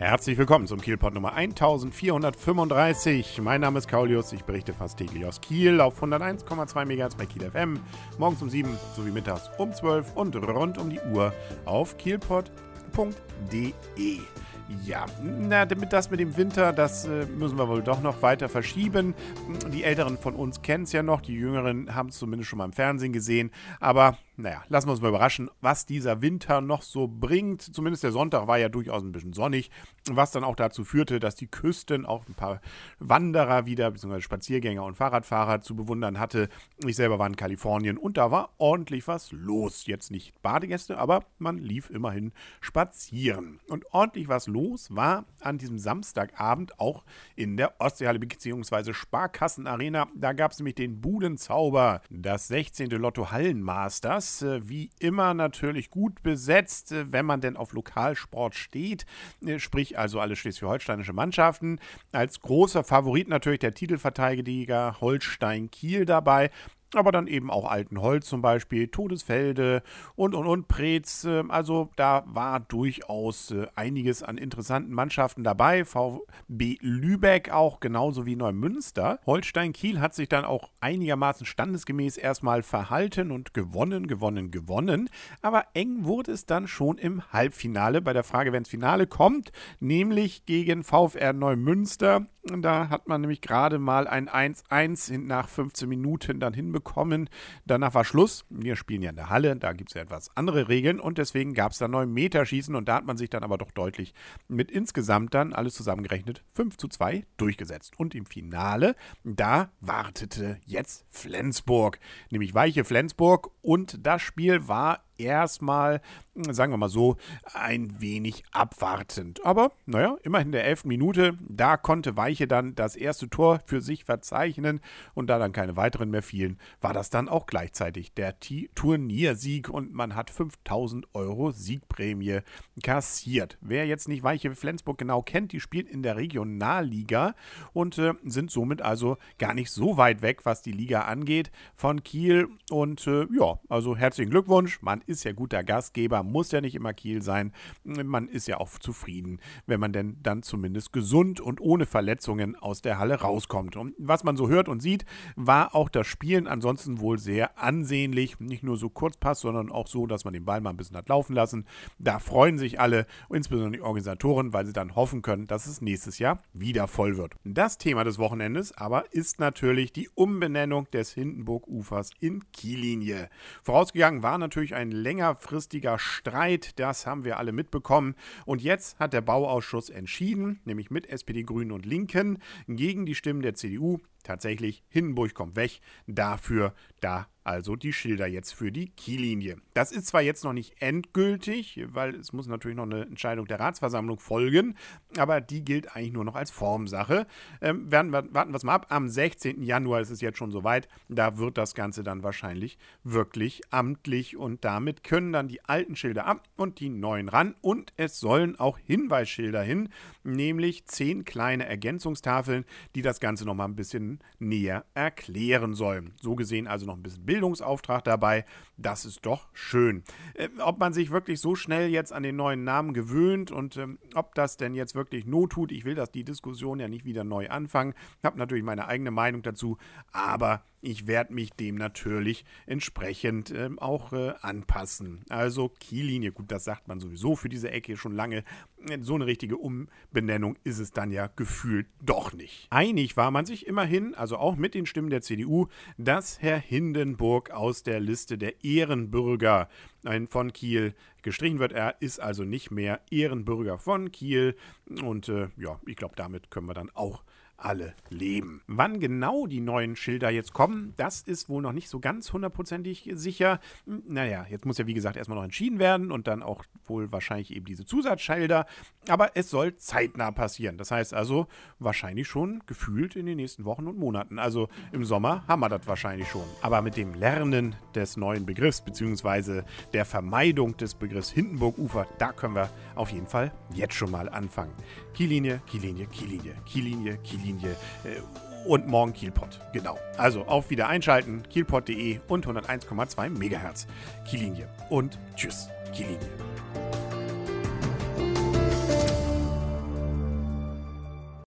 Herzlich willkommen zum Kielpot Nummer 1435. Mein Name ist Kaulius, ich berichte fast täglich aus Kiel auf 101,2 MHz bei Kiel FM, morgens um 7 sowie mittags um 12 und rund um die Uhr auf kielpot.de. Ja, na, damit das mit dem Winter, das äh, müssen wir wohl doch noch weiter verschieben. Die Älteren von uns kennen es ja noch, die Jüngeren haben es zumindest schon mal im Fernsehen gesehen. Aber naja, lassen wir uns mal überraschen, was dieser Winter noch so bringt. Zumindest der Sonntag war ja durchaus ein bisschen sonnig, was dann auch dazu führte, dass die Küsten auch ein paar Wanderer wieder, beziehungsweise Spaziergänger und Fahrradfahrer zu bewundern hatte. Ich selber war in Kalifornien und da war ordentlich was los. Jetzt nicht Badegäste, aber man lief immerhin spazieren. Und ordentlich was los war an diesem Samstagabend auch in der Ostseehalle bzw. Sparkassenarena. Da gab es nämlich den Budenzauber, das 16. Lotto Hallenmasters. Äh, wie immer natürlich gut besetzt, äh, wenn man denn auf Lokalsport steht. Äh, sprich also alle schleswig-holsteinische Mannschaften. Als großer Favorit natürlich der Titelverteidiger Holstein Kiel dabei aber dann eben auch Altenholz zum Beispiel, Todesfelde und und und Preetz. Also da war durchaus äh, einiges an interessanten Mannschaften dabei. VB Lübeck auch, genauso wie Neumünster. Holstein Kiel hat sich dann auch einigermaßen standesgemäß erstmal verhalten und gewonnen, gewonnen, gewonnen. Aber eng wurde es dann schon im Halbfinale bei der Frage, wenn es Finale kommt, nämlich gegen VfR Neumünster. Da hat man nämlich gerade mal ein 1-1 nach 15 Minuten dann hinbekommen. Danach war Schluss. Wir spielen ja in der Halle, da gibt es ja etwas andere Regeln und deswegen gab es da 9 Meterschießen und da hat man sich dann aber doch deutlich mit insgesamt dann alles zusammengerechnet 5 zu 2 durchgesetzt. Und im Finale, da wartete jetzt Flensburg, nämlich weiche Flensburg und das Spiel war erstmal, sagen wir mal so, ein wenig abwartend. Aber naja, immerhin der elften Minute, da konnte Weiche dann das erste Tor für sich verzeichnen und da dann keine weiteren mehr fielen, war das dann auch gleichzeitig der T Turniersieg und man hat 5000 Euro Siegprämie kassiert. Wer jetzt nicht Weiche Flensburg genau kennt, die spielt in der Regionalliga und äh, sind somit also gar nicht so weit weg, was die Liga angeht von Kiel und äh, ja, also herzlichen Glückwunsch, man ist ja guter Gastgeber, muss ja nicht immer Kiel sein. Man ist ja auch zufrieden, wenn man denn dann zumindest gesund und ohne Verletzungen aus der Halle rauskommt. Und was man so hört und sieht, war auch das Spielen ansonsten wohl sehr ansehnlich. Nicht nur so Kurzpass, sondern auch so, dass man den Ball mal ein bisschen hat laufen lassen. Da freuen sich alle, insbesondere die Organisatoren, weil sie dann hoffen können, dass es nächstes Jahr wieder voll wird. Das Thema des Wochenendes aber ist natürlich die Umbenennung des Hindenburg-Ufers in Kiellinie. Vorausgegangen war natürlich ein längerfristiger Streit, das haben wir alle mitbekommen. Und jetzt hat der Bauausschuss entschieden, nämlich mit SPD, Grünen und Linken, gegen die Stimmen der CDU. Tatsächlich, Hindenburg kommt weg. Dafür, da also die Schilder jetzt für die Kiellinie. Das ist zwar jetzt noch nicht endgültig, weil es muss natürlich noch eine Entscheidung der Ratsversammlung folgen, aber die gilt eigentlich nur noch als Formsache. Ähm, werden wir, warten wir es mal ab. Am 16. Januar ist es jetzt schon soweit. Da wird das Ganze dann wahrscheinlich wirklich amtlich und damit können dann die alten Schilder ab und die neuen ran und es sollen auch Hinweisschilder hin, nämlich zehn kleine Ergänzungstafeln, die das Ganze nochmal ein bisschen näher erklären sollen. So gesehen also noch ein bisschen Bildungsauftrag dabei. Das ist doch schön. Äh, ob man sich wirklich so schnell jetzt an den neuen Namen gewöhnt und ähm, ob das denn jetzt wirklich Not tut, ich will dass die Diskussion ja nicht wieder neu anfangen. Ich habe natürlich meine eigene Meinung dazu, aber ich werde mich dem natürlich entsprechend ähm, auch äh, anpassen. Also Kiellinie, gut, das sagt man sowieso für diese Ecke schon lange. So eine richtige Umbenennung ist es dann ja gefühlt doch nicht. Einig war man sich immerhin, also auch mit den Stimmen der CDU, dass Herr Hindenburg aus der Liste der Ehrenbürger von Kiel gestrichen wird. Er ist also nicht mehr Ehrenbürger von Kiel. Und äh, ja, ich glaube, damit können wir dann auch alle leben. Wann genau die neuen Schilder jetzt kommen, das ist wohl noch nicht so ganz hundertprozentig sicher. Hm, naja, jetzt muss ja wie gesagt erstmal noch entschieden werden und dann auch wohl wahrscheinlich eben diese Zusatzschilder. Aber es soll zeitnah passieren. Das heißt also wahrscheinlich schon gefühlt in den nächsten Wochen und Monaten. Also im Sommer haben wir das wahrscheinlich schon. Aber mit dem Lernen des neuen Begriffs beziehungsweise der Vermeidung des Begriffs Hindenburg-Ufer, da können wir auf jeden Fall jetzt schon mal anfangen. Kiellinie, Kiellinie, Kiellinie, Kiellinie, Kiellinie äh, und morgen Kielpot. Genau. Also auf wieder einschalten, kielpot.de und 101,2 MHz. Kiellinie. Und tschüss, Kiellinie.